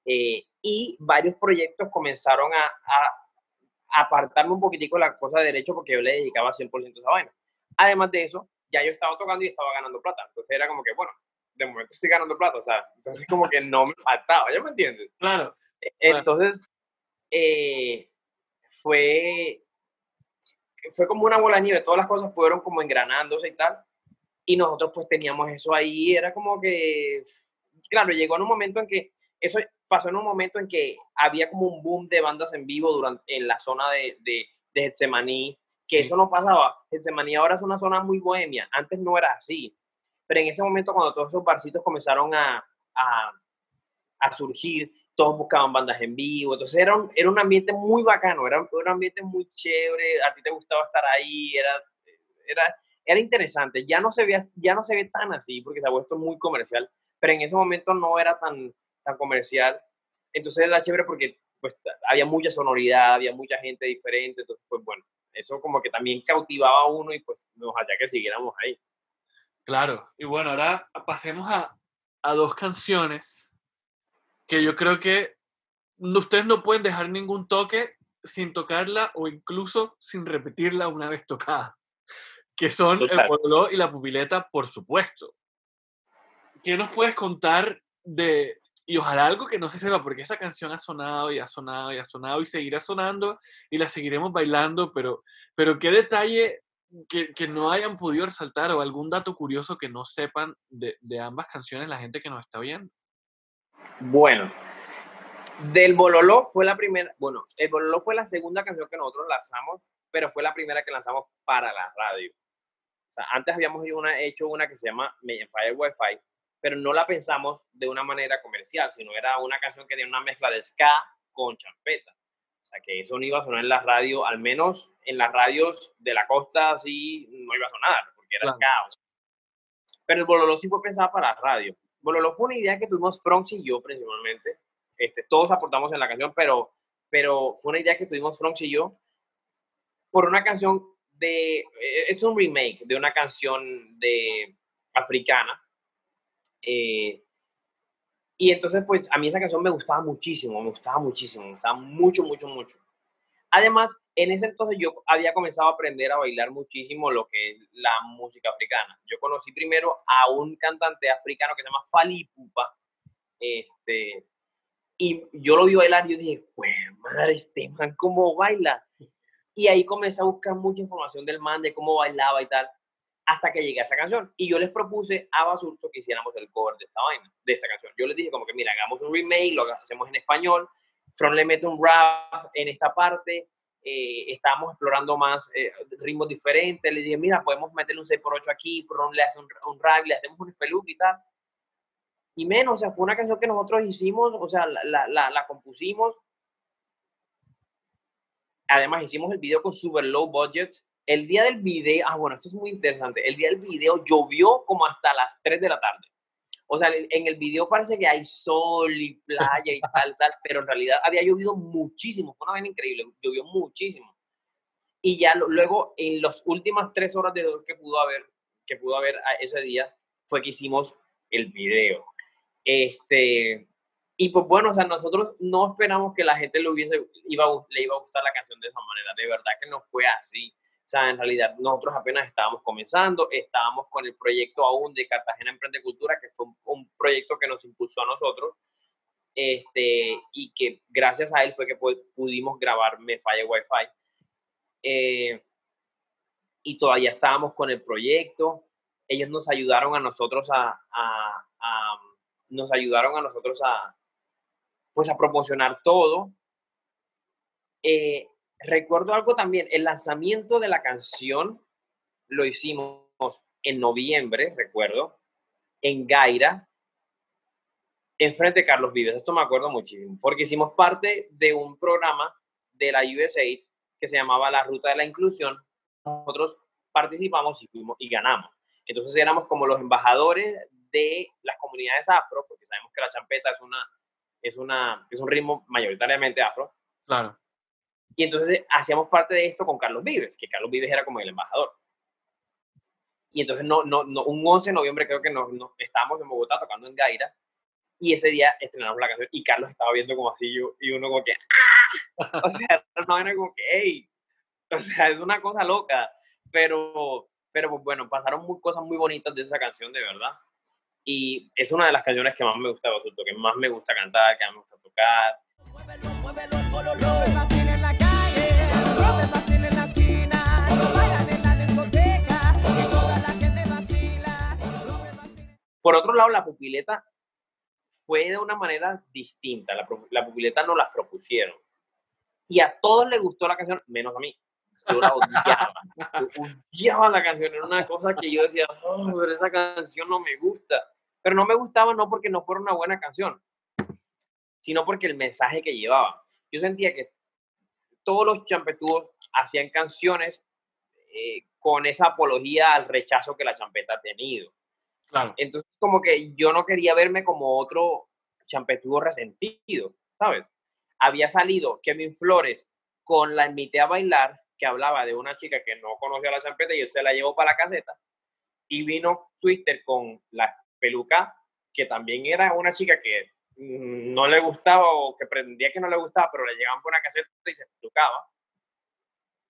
eh, y varios proyectos comenzaron a, a, apartarme un poquitico de la cosa de derecho porque yo le dedicaba 100% a esa vaina. Además de eso, ya yo estaba tocando y estaba ganando plata. Entonces era como que, bueno, de momento estoy ganando plata, o sea, entonces como que no me faltaba, ¿ya me entiendes? Claro. E, entonces, eh, fue, fue como una bola de nieve, todas las cosas fueron como engranándose y tal, y nosotros pues teníamos eso ahí, era como que, claro, llegó en un momento en que, eso pasó en un momento en que había como un boom de bandas en vivo durante, en la zona de, de, de Getsemaní, que eso no pasaba, Getsemaní ahora es una zona muy bohemia, antes no era así, pero en ese momento cuando todos esos barcitos comenzaron a, a, a surgir, todos buscaban bandas en vivo, entonces era un, era un ambiente muy bacano, era, un ambiente muy chévere, a ti te gustaba estar ahí, era, era, era interesante, ya no, se ve, ya no se ve tan así porque se ha vuelto muy comercial, pero en ese momento no era tan, tan comercial, entonces era chévere porque pues había mucha sonoridad, había mucha gente diferente, entonces pues bueno, eso como que también cautivaba a uno y pues nos hacía que siguiéramos ahí. Claro, y bueno, ahora pasemos a, a dos canciones que yo creo que ustedes no pueden dejar ningún toque sin tocarla o incluso sin repetirla una vez tocada, que son el pololo y la pupileta, por supuesto. ¿Qué nos puedes contar de, y ojalá algo que no se sepa, porque esa canción ha sonado y ha sonado y ha sonado y seguirá sonando y la seguiremos bailando, pero, pero qué detalle que, que no hayan podido resaltar o algún dato curioso que no sepan de, de ambas canciones la gente que nos está viendo. Bueno, del Bololó fue la primera, bueno, el Bololó fue la segunda canción que nosotros lanzamos, pero fue la primera que lanzamos para la radio. O sea, antes habíamos hecho una que se llama Fire Wi-Fi, pero no la pensamos de una manera comercial, sino era una canción que tenía una mezcla de ska con champeta. O sea, que eso no iba a sonar en la radio, al menos en las radios de la costa, así no iba a sonar, porque era ska. Pero el Bololó sí fue pensado para la radio. Bololo fue una idea que tuvimos Fronx y yo principalmente. Este, todos aportamos en la canción, pero, pero fue una idea que tuvimos Fronx y yo por una canción de... Eh, es un remake de una canción de africana. Eh, y entonces, pues a mí esa canción me gustaba muchísimo, me gustaba muchísimo, me gustaba mucho, mucho, mucho. Además, en ese entonces yo había comenzado a aprender a bailar muchísimo lo que es la música africana. Yo conocí primero a un cantante africano que se llama Fali Pupa, este, y yo lo vi bailar y yo dije, pues madre, este man, ¿cómo baila? Y ahí comencé a buscar mucha información del man, de cómo bailaba y tal, hasta que llegué a esa canción. Y yo les propuse a Basurto que hiciéramos el cover de esta vaina, de esta canción. Yo les dije como que, mira, hagamos un remake, lo hacemos en español, Front le mete un rap en esta parte, eh, estábamos explorando más eh, ritmos diferentes, le dije, mira, podemos meterle un 6x8 aquí, Front le hace un, rap, le hacemos un espeluque y tal. Y menos, o sea, fue una canción que nosotros hicimos, o sea, la, la, la compusimos Además, hicimos el video con super low budget. El día del video, ah, bueno, esto es muy interesante. El día del video llovió como hasta las 3 de la tarde. O sea, en el video parece que hay sol y playa y tal, tal, pero en realidad había llovido muchísimo. Fue una vaina increíble, llovió muchísimo. Y ya luego, en las últimas tres horas de que pudo haber, que pudo haber ese día, fue que hicimos el video. Este, y pues bueno, o sea, nosotros no esperamos que la gente le, hubiese, iba, le iba a gustar la canción de esa manera. De verdad que no fue así. O sea, en realidad nosotros apenas estábamos comenzando, estábamos con el proyecto aún de Cartagena Emprende Cultura, que fue un, proyecto que nos impulsó a nosotros, este, y que gracias a él fue que pudimos grabar Me Falla Wi-Fi. Eh, y todavía estábamos con el proyecto. Ellos nos ayudaron a nosotros a, nos ayudaron a nosotros a, pues a promocionar todo. Eh, recuerdo algo también, el lanzamiento de la canción lo hicimos en noviembre, recuerdo, en Gaira, enfrente de Carlos Vives. Esto me acuerdo muchísimo, porque hicimos parte de un programa de la USAID que se llamaba La Ruta de la Inclusión. Nosotros participamos y fuimos y ganamos. Entonces éramos como los embajadores de las comunidades afro, porque sabemos que la champeta es una es, una, es un ritmo mayoritariamente afro. Claro. Y entonces hacíamos parte de esto con Carlos Vives, que Carlos Vives era como el embajador. Y entonces no, no, no, un 11 de noviembre creo que nos, estábamos en Bogotá tocando en Gaira y ese día estrenamos la canción y Carlos estaba viendo como así yo, y uno como que ¡Ah! o sea no era como que hey o sea es una cosa loca pero pero pues bueno pasaron muy, cosas muy bonitas de esa canción de verdad y es una de las canciones que más me gusta que más me gusta cantar, que más me gusta tocar. Por otro lado, la pupileta fue de una manera distinta. La, la pupileta no las propusieron. Y a todos les gustó la canción, menos a mí. Yo la odiaba. odiaba la canción. Era una cosa que yo decía, oh, pero esa canción no me gusta. Pero no me gustaba no porque no fuera una buena canción, sino porque el mensaje que llevaba. Yo sentía que todos los champetúos hacían canciones eh, con esa apología al rechazo que la champeta ha tenido. Claro. Entonces, como que yo no quería verme como otro champetúo resentido, ¿sabes? Había salido Kevin Flores con La Invité a Bailar, que hablaba de una chica que no conocía la champeta y él se la llevó para la caseta. Y vino Twister con la Peluca, que también era una chica que no le gustaba o que pretendía que no le gustaba, pero le llegaban por una caseta y se pelucaba.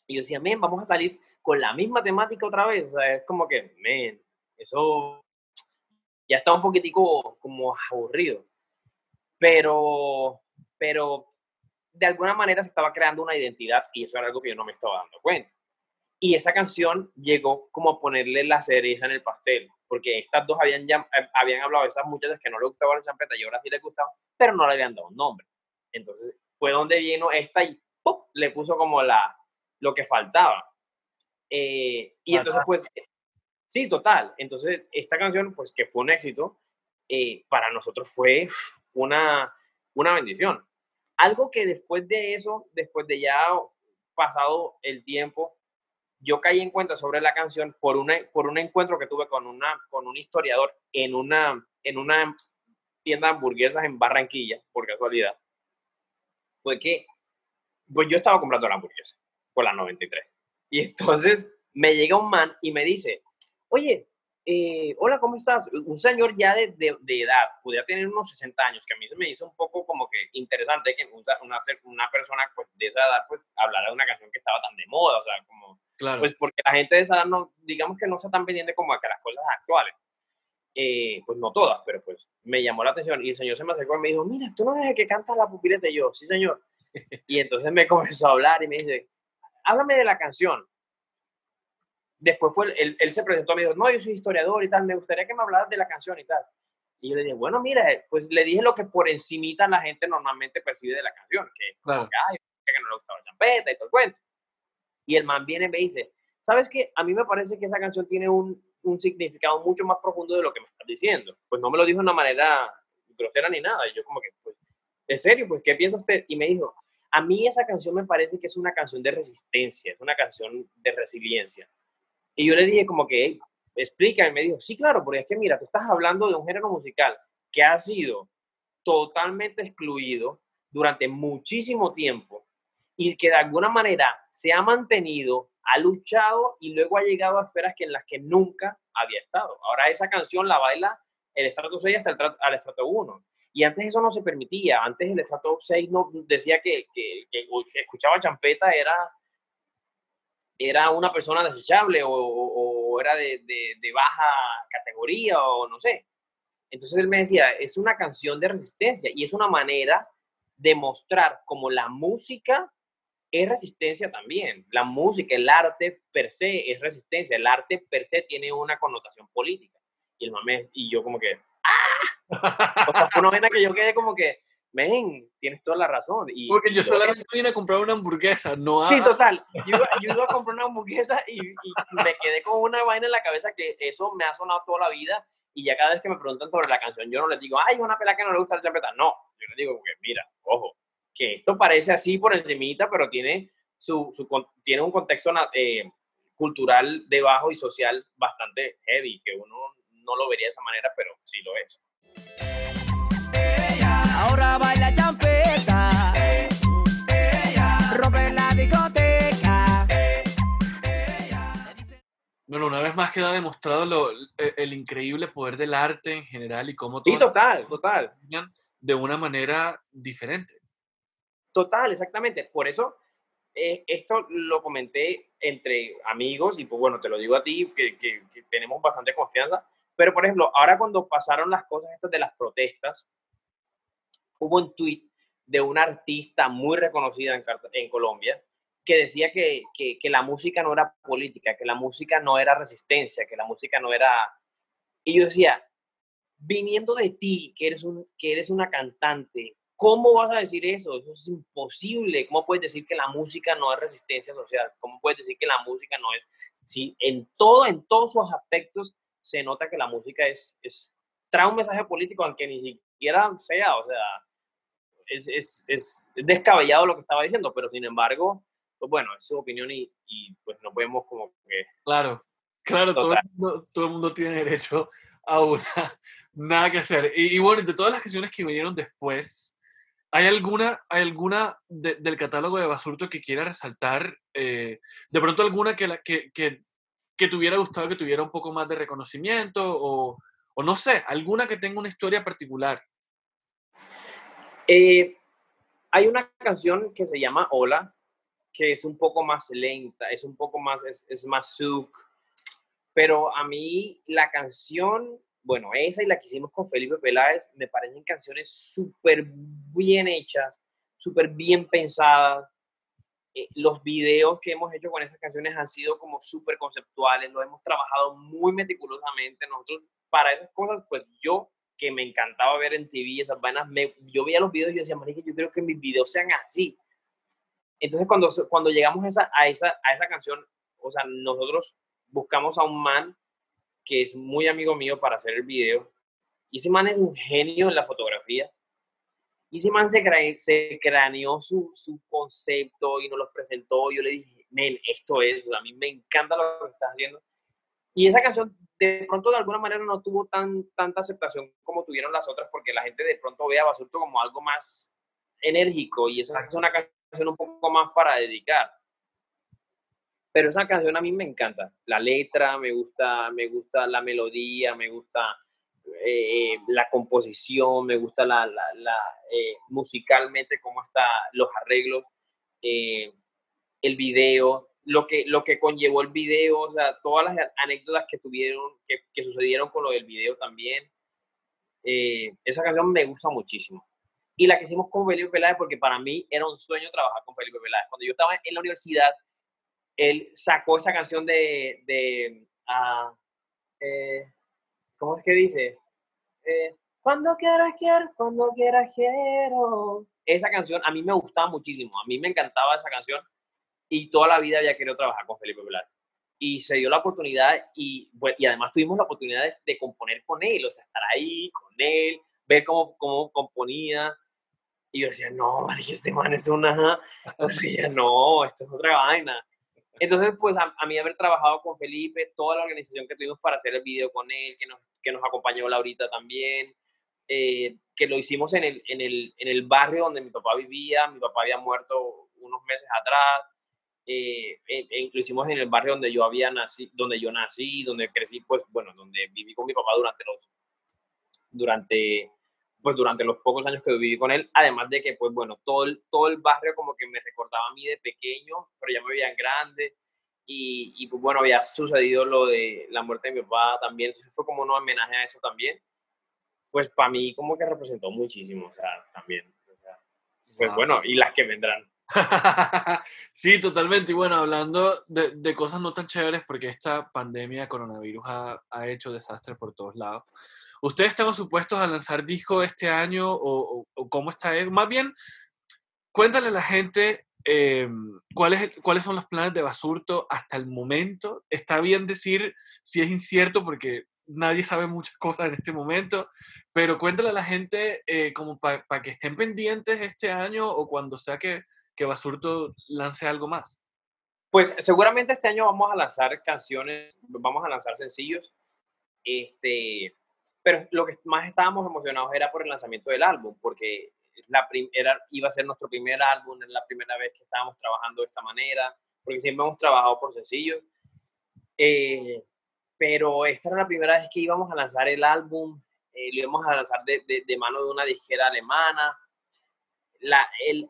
Y yo decía, men, vamos a salir con la misma temática otra vez. O sea, es como que, men, eso ya está un poquitico como aburrido. Pero, pero de alguna manera se estaba creando una identidad y eso era algo que yo no me estaba dando cuenta. Y esa canción llegó como a ponerle la cereza en el pastel, porque estas dos habían, ya, eh, habían hablado de esas muchachas que no le gustaba la champeta y ahora sí les gustaba, pero no le habían dado un nombre. Entonces fue donde vino esta y ¡pum! le puso como la, lo que faltaba. Eh, y entonces pues, sí, total. Entonces esta canción, pues que fue un éxito, eh, para nosotros fue una, una bendición. Algo que después de eso, después de ya pasado el tiempo, yo caí en cuenta sobre la canción por, una, por un encuentro que tuve con, una, con un historiador en una, en una tienda de hamburguesas en Barranquilla, por casualidad. Fue que, pues yo estaba comprando la hamburguesa por la 93. Y entonces me llega un man y me dice, oye, eh, hola, ¿cómo estás? Un señor ya de, de, edad, podía tener unos 60 años, que a mí se me hizo un poco como que interesante que una, una persona pues, de esa edad pues hablara de una canción que estaba tan de moda, o sea, como, claro. pues porque la gente de esa edad no, digamos que no está tan pendiente como a que las cosas actuales. Eh, pues no todas, pero pues me llamó la atención y el señor se me acercó y me dijo, mira, tú no eres el que canta la pupileta y yo, sí señor. y entonces me comenzó a hablar y me dice, háblame de la canción después fue, él, él, se presentó, me dijo, no, yo soy historiador y tal, me gustaría que me hablaras de la canción y tal. Y yo le dije, bueno, mira, pues le dije lo que por encimita la gente normalmente percibe de la canción, que, claro. que, que no le gustaba la champeta y todo el cuento. Y el man viene y me dice, ¿sabes qué? A mí me parece que esa canción tiene un, un significado mucho más profundo de lo que me estás diciendo. Pues no me lo dijo de una manera grosera ni nada. Y yo como que, pues, ¿en serio? Pues, ¿qué piensa usted? Y me dijo, a mí esa canción me parece que es una canción de resistencia, es una canción de resiliencia. Y yo le dije como que, explica, y me dijo, sí, claro, porque es que mira, tú estás hablando de un género musical que ha sido totalmente excluido durante muchísimo tiempo y que de alguna manera se ha mantenido, ha luchado y luego ha llegado a esferas que en las que nunca había estado. Ahora esa canción la baila el estrato 6 hasta el, estrato 1. Y antes eso no se permitía. Antes el estrato 6 no decía que, que, que escuchaba champeta era era una persona desechable o, era de, baja categoría o no sé. Entonces él me decía, es una canción de resistencia y es una manera de mostrar cómo la música es resistencia también. La música, el arte per se es resistencia. El arte per se tiene una connotación política. Y el mame, y yo como que, ¡ah! O sea, fue una vena que yo quedé como que, men, tienes toda la razón. Y, Porque yo solamente vine a comprar una hamburguesa, no a... Sí, total. Yo, iba a comprar una hamburguesa y, me quedé con una vaina en la cabeza que eso me ha sonado toda la vida y ya cada vez que me preguntan sobre la canción, yo no les digo, ay, es una pela que no le gusta el champeta. No, yo les digo, que mira, ojo, que esto parece así por encimita, pero tiene, su, su tiene un contexto eh, cultural debajo y social bastante heavy, que uno no lo vería de esa manera, pero sí lo es ahora baila champeta. rompe la discoteca. bueno, una vez más queda demostrado lo, e, el, increíble poder del arte en general y cómo todo. Sí, total, total. De una manera diferente. Total, exactamente. Por eso eh, esto lo comenté entre amigos y pues bueno, te lo digo a ti, que, que, tenemos bastante confianza. Pero por ejemplo, ahora cuando pasaron las cosas estas de las protestas, hubo un tuit de una artista muy reconocida en, en Colombia que decía que, que, que, la música no era política, que la música no era resistencia, que la música no era... Y yo decía, viniendo de ti, que eres, un, que eres una cantante, ¿cómo vas a decir eso? Eso es imposible. ¿Cómo puedes decir que la música no es resistencia social? ¿Cómo puedes decir que la música no es... Si en, todo, en todos sus aspectos se nota que la música es, es trae un mensaje político, aunque ni siquiera sea, o sea, es, es, es, descabellado lo que estaba diciendo, pero sin embargo, pues bueno, es su opinión y, y pues nos vemos como que... Claro, claro, todo el, mundo, todo el, mundo, tiene derecho a una, nada que hacer. Y, bueno, de todas las canciones que vinieron después, ¿hay alguna, hay alguna del catálogo de Basurto que quiera resaltar? Eh, de pronto alguna que, la, que, que, que te hubiera gustado que tuviera un poco más de reconocimiento o, o no sé, alguna que tenga una historia particular. Eh, hay una canción que se llama Hola, que es un poco más lenta, es un poco más, es, más suk, pero a mí la canción, bueno, esa y la que hicimos con Felipe Peláez, me parecen canciones súper bien hechas, súper bien pensadas. Eh, los videos que hemos hecho con esas canciones han sido como súper conceptuales, lo hemos trabajado muy meticulosamente. Nosotros, para esas cosas, pues yo que me encantaba ver en TV, esas vainas, me, yo veía los videos y yo decía, marica, yo quiero que mis videos sean así. Entonces, cuando, cuando llegamos esa, a, esa, a esa canción, o sea, nosotros buscamos a un man que es muy amigo mío para hacer el video. Y ese man es un genio en la fotografía. Y ese man se, se craneó su, su, concepto y nos lo presentó. Yo le dije, men, esto es, o sea, a mí me encanta lo que estás haciendo. Y esa canción de pronto de alguna manera no tuvo tan, tanta aceptación como tuvieron las otras, porque la gente de pronto ve a Basurto como algo más enérgico y esa es una canción un poco más para dedicar. pero esa canción a mí me encanta. La letra, me gusta, me gusta la melodía, me gusta eh, la composición, me gusta la, la, eh, musicalmente cómo están los arreglos, eh, el video, lo que, lo que conllevó el video, o sea, todas las anécdotas que tuvieron, que, que sucedieron con lo del video también. esa canción me gusta muchísimo. Y la que hicimos con Felipe Peláez, porque para mí era un sueño trabajar con Felipe Peláez. Cuando yo estaba en la universidad, él sacó esa canción de, de uh, eh, ¿cómo es que dice? Eh, cuando quieras quiero, cuando quieras quiero. Esa canción a mí me gustaba muchísimo, a mí me encantaba esa canción y toda la vida había querido trabajar con Felipe Velar. Y se dio la oportunidad y, y además tuvimos la oportunidad de, componer con él, o sea, estar ahí con él, ver cómo, cómo componía. Y yo decía, no, este man es una... O sea, no, esto es otra vaina. Entonces, pues a, mí haber trabajado con Felipe, toda la organización que tuvimos para hacer el video con él, que nos, que nos acompañó Laurita también, eh, que lo hicimos en el, en, el, en el barrio donde mi papá vivía, mi papá había muerto unos meses atrás, eh, e, hicimos en el barrio donde yo había nacido, donde yo nací, donde crecí, pues bueno, donde viví con mi papá durante los, durante pues durante los pocos años que viví con él, además de que, pues bueno, todo el, todo el barrio como que me recordaba a mí de pequeño, pero ya me veían grande, y, y pues bueno, había sucedido lo de la muerte de mi papá también, entonces fue como un homenaje a eso también, pues para mí como que representó muchísimo, o sea, también, pues bueno, y las que vendrán. sí, totalmente. Y bueno, hablando de, de, cosas no tan chéveres, porque esta pandemia coronavirus ha, ha hecho desastres por todos lados. ¿Ustedes están supuestos a lanzar disco este año o, cómo está eso? Más bien, cuéntale a la gente eh, ¿cuáles, cuáles son los planes de Basurto hasta el momento. Está bien decir si es incierto porque nadie sabe muchas cosas en este momento, pero cuéntale a la gente eh, como para que estén pendientes este año o cuando sea que, que Basurto lance algo más. Pues seguramente este año vamos a lanzar canciones, vamos a lanzar sencillos. Este, pero lo que más estábamos emocionados era por el lanzamiento del álbum, porque la era, iba a ser nuestro primer álbum, es la primera vez que estábamos trabajando de esta manera, porque siempre hemos trabajado por sencillos. Eh, pero esta era la primera vez que íbamos a lanzar el álbum, eh, lo íbamos a lanzar de, de, mano de una disquera alemana. La, el,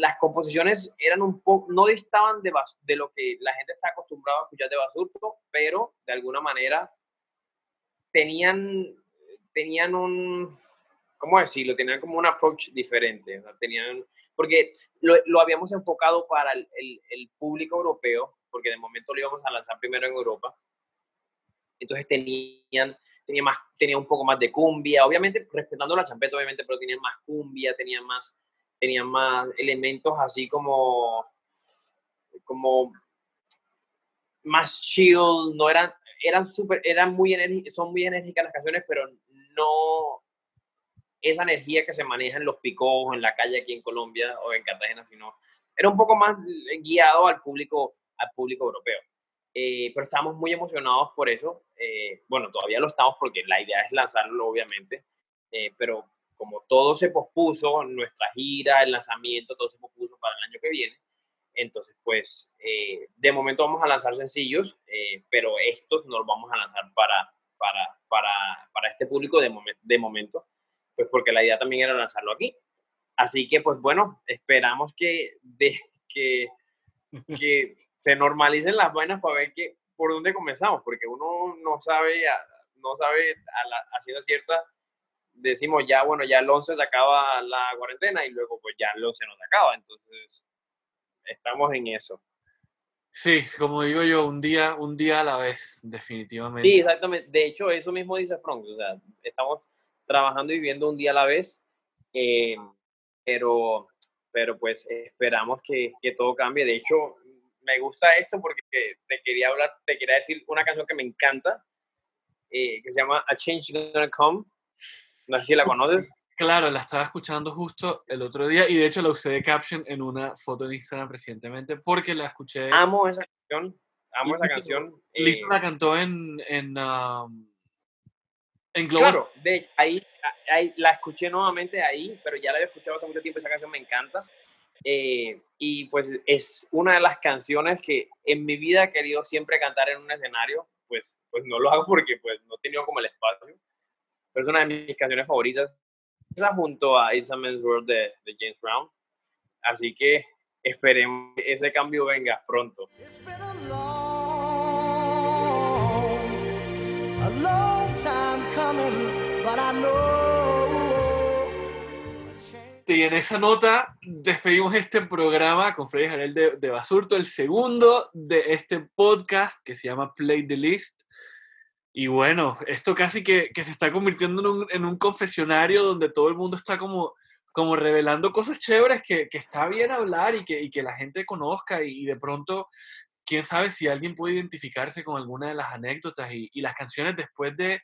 las composiciones eran un poco, no distaban de, de lo que la gente está acostumbrada a escuchar de Basurto, pero de alguna manera tenían tenían un, ¿cómo decirlo? Tenían como un approach diferente. tenían, porque lo, lo, habíamos enfocado para el, el, público europeo, porque de momento lo íbamos a lanzar primero en Europa. Entonces tenían, tenía, más, tenía un poco más de cumbia, obviamente respetando la champeta, obviamente, pero tenían más cumbia, tenían más, tenían más elementos así como, como más chill, no eran, eran súper, eran muy son muy enérgicas las canciones, pero no esa energía que se maneja en los picos, en la calle aquí en Colombia o en Cartagena, sino era un poco más guiado al público, al público europeo. Eh, pero estamos muy emocionados por eso. Eh, bueno, todavía lo estamos porque la idea es lanzarlo, obviamente, eh, pero como todo se pospuso, nuestra gira, el lanzamiento, todo se pospuso para el año que viene. Entonces, pues, de momento vamos a lanzar sencillos, pero estos nos los vamos a lanzar para, para, para, para este público de, de momento, pues porque la idea también era lanzarlo aquí. Así que, pues bueno, esperamos que, de, que, que se normalicen las vainas para ver que, por dónde comenzamos, porque uno no sabe, no sabe a, la, a cierta, decimos ya, bueno, ya el 11 se acaba la cuarentena y luego pues ya el 11 nos acaba, entonces estamos en eso. Sí, como digo yo, un día, un día a la vez, definitivamente. Sí, exactamente. De hecho, eso mismo dice Frank. O sea, estamos trabajando y viviendo un día a la vez, eh, pero, pero pues esperamos que, que, todo cambie. De hecho, me gusta esto porque te quería hablar, te quería decir una canción que me encanta, eh, que se llama A Change Gonna Come. No sé si la conoces. Claro, la estaba escuchando justo el otro día y de hecho la usé de caption en una foto en Instagram recientemente porque la escuché. Amo esa canción, amo esa canción. Listo la cantó en, en, um, en Claro, de, ahí, ahí, la escuché nuevamente ahí, pero ya la había escuchado hace mucho tiempo, esa canción me encanta. Eh, y pues es una de las canciones que en mi vida he querido siempre cantar en un escenario, pues, pues no lo hago porque pues no he tenido como el espacio, pero es una de mis canciones favoritas, esa junto a It's a Man's World de, de James Brown, así que esperemos que ese cambio venga pronto. Y en esa nota despedimos este programa con Freddy Jarel de, Basurto, el segundo de este podcast que se llama Play the List. Y bueno, esto casi que, se está convirtiendo en un, confesionario donde todo el mundo está como, como revelando cosas chéveres que, está bien hablar y que, que la gente conozca y, de pronto, quién sabe si alguien puede identificarse con alguna de las anécdotas y, las canciones después de,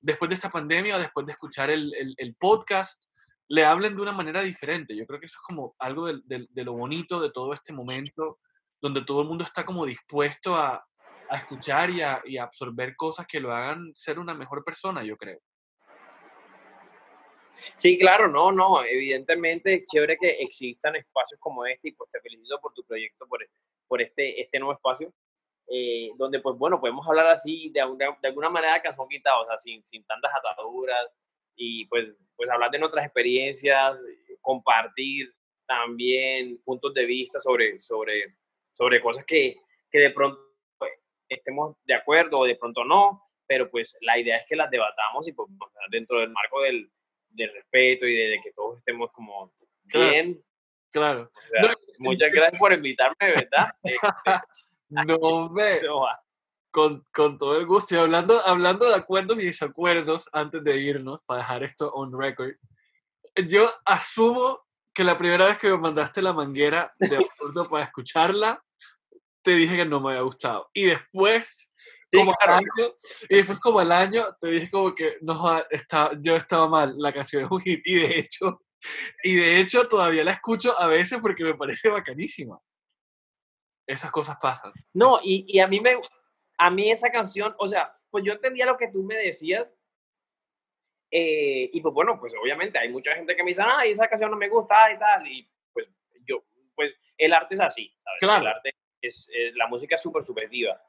después de esta pandemia o después de escuchar el, el podcast le hablen de una manera diferente. Yo creo que eso es como algo de, lo bonito de todo este momento, donde todo el mundo está como dispuesto a, escuchar y a, absorber cosas que lo hagan ser una mejor persona, yo creo. Sí, claro, no, no, evidentemente chévere que existan espacios como este y pues te felicito por tu proyecto, por, por este, este nuevo espacio, eh, donde pues bueno, podemos hablar así de, de, alguna manera son quitados, o sea, sin, sin tantas ataduras, y pues, pues hablar de nuestras experiencias, compartir también puntos de vista sobre, sobre, sobre cosas que, que de pronto estemos de acuerdo o de pronto no, pero pues la idea es que las debatamos y pues, dentro del marco del, del respeto y de, que todos estemos como bien. Claro. muchas gracias por invitarme, ¿verdad? Este, no me con, con, todo el gusto. Y hablando, hablando de acuerdos y desacuerdos, antes de irnos, para dejar esto on record, yo asumo que la primera vez que me mandaste la manguera de absurdo para escucharla, te dije que no me había gustado. Y después, como y después como al año, te dije como que no, está, yo estaba mal, la canción es un hit. Y de hecho, y de hecho todavía la escucho a veces porque me parece bacanísima. Esas cosas pasan. No, y, y a mí me, a mí esa canción, o sea, pues yo entendía lo que tú me decías. Eh, y pues bueno, pues obviamente hay mucha gente que me dice, ah, esa canción no me gusta y tal. Y pues yo, pues el arte es así, ¿sabes? Claro. El arte es, la música es súper subjetiva.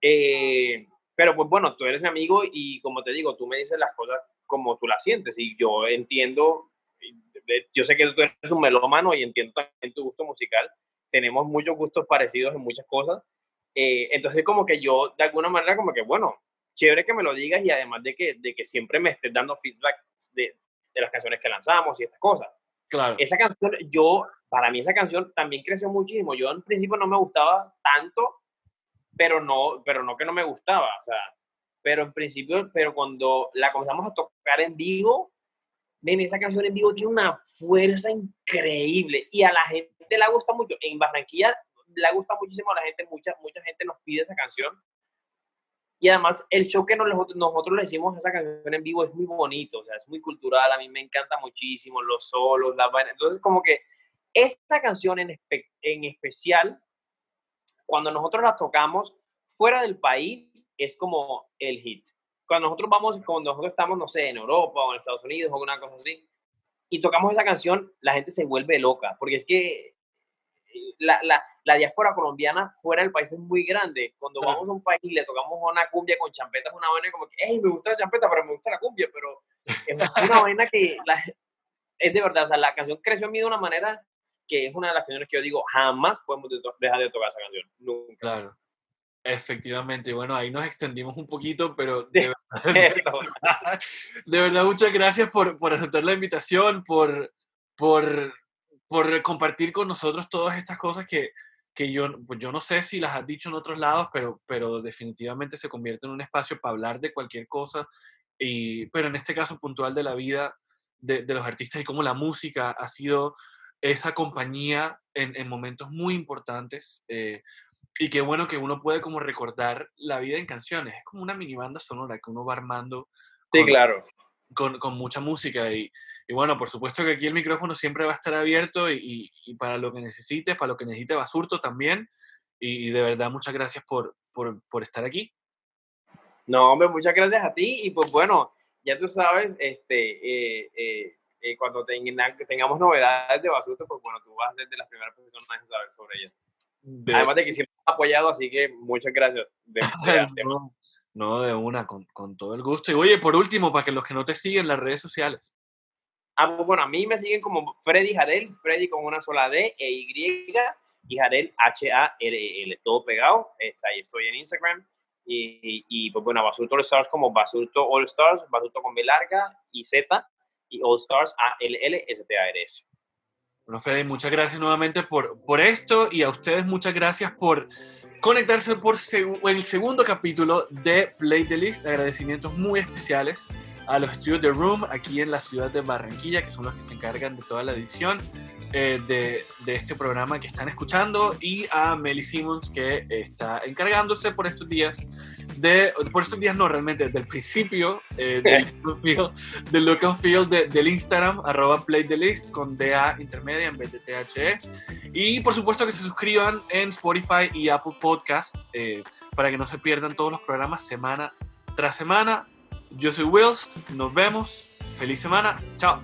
Eh, pero pues bueno, tú eres mi amigo y como te digo, tú me dices las cosas como tú las sientes y yo entiendo, yo sé que tú eres un melómano y entiendo también tu gusto musical. Tenemos muchos gustos parecidos en muchas cosas eh, entonces, como que yo, de alguna manera, como que, bueno, chévere que me lo digas y además de que, de que siempre me estés dando feedback de, de las canciones que lanzamos y estas cosas. Esa canción, yo, para mí esa canción también creció muchísimo. Yo en principio no me gustaba tanto, pero no, pero no que no me gustaba, o sea, pero en principio, pero cuando la comenzamos a tocar en vivo, ven, esa canción en vivo tiene una fuerza increíble y a la gente le gusta mucho. En Barranquilla le gusta muchísimo a la gente, mucha, mucha gente nos pide esa canción. Y además, el show que nosotros, nosotros le hicimos a esa canción en vivo es muy bonito, o sea, es muy cultural, a mí me encanta muchísimo, los solos, las vainas. Entonces, como que esta canción en, en especial, cuando nosotros la tocamos fuera del país, es como el hit. Cuando nosotros vamos, cuando nosotros estamos, no sé, en Europa o en Estados Unidos o alguna cosa así, y tocamos esa canción, la gente se vuelve loca, porque es que la, la, la, diáspora colombiana fuera del país es muy grande. Cuando vamos a un país y le tocamos una cumbia con champeta, es una vaina como que, hey, me gusta la champeta, pero me gusta la cumbia, pero es una vaina que es de verdad, o sea, la canción creció en mí de una manera que es una de las canciones que yo digo, jamás podemos dejar de tocar esa canción, nunca. Claro. Efectivamente, bueno, ahí nos extendimos un poquito, pero de, verdad, de verdad, muchas gracias por, por aceptar la invitación, por, por por compartir con nosotros todas estas cosas que, que yo, pues yo no sé si las has dicho en otros lados, pero, pero definitivamente se convierte en un espacio para hablar de cualquier cosa, y, pero en este caso puntual de la vida de, de los artistas y cómo la música ha sido esa compañía en, en momentos muy importantes. Eh, y qué bueno que uno puede como recordar la vida en canciones. Es como una mini banda sonora que uno va armando. Sí, claro con, con mucha música. Y, y, bueno, por supuesto que aquí el micrófono siempre va a estar abierto y, y para lo que necesites, para lo que necesite Basurto también. Y, de verdad, muchas gracias por, por, por, estar aquí. No, hombre, muchas gracias a ti. Y pues bueno, ya tú sabes, este, eh, eh, eh, cuando tengamos novedades de Basurto, pues bueno, tú vas a ser de las primeras personas en saber sobre ellas. Además de que siempre has apoyado, así que muchas gracias. no, de una, con, con, todo el gusto. Y oye, por último, para que los que no te siguen, las redes sociales. Ah, pues bueno, a mí me siguen como Freddy Jarel, Freddy con una sola D e Y, y Jarel H-A-R-E-L, todo pegado. Está ahí estoy en Instagram. Y, y, pues bueno, Basurto All Stars como Basurto All Stars, Basurto con B larga y Z, y All Stars A-L-L-S-T-A-R-S. Bueno, Fede, muchas gracias nuevamente por, por esto y a ustedes muchas gracias por conectarse por el segundo capítulo de Play the List. Agradecimientos muy especiales a los estudios de Room aquí en la ciudad de Barranquilla, que son los que se encargan de toda la edición eh, de, de, este programa que están escuchando, y a Melly Simmons, que está encargándose por estos días de, por estos días no, realmente, desde el principio eh, del, del look and feel del Instagram, arroba play the list, con DA intermedia en vez de THE. Y por supuesto que se suscriban en Spotify y Apple Podcast eh, para que no se pierdan todos los programas semana tras semana. Yo soy Wills, nos vemos, feliz semana, chao.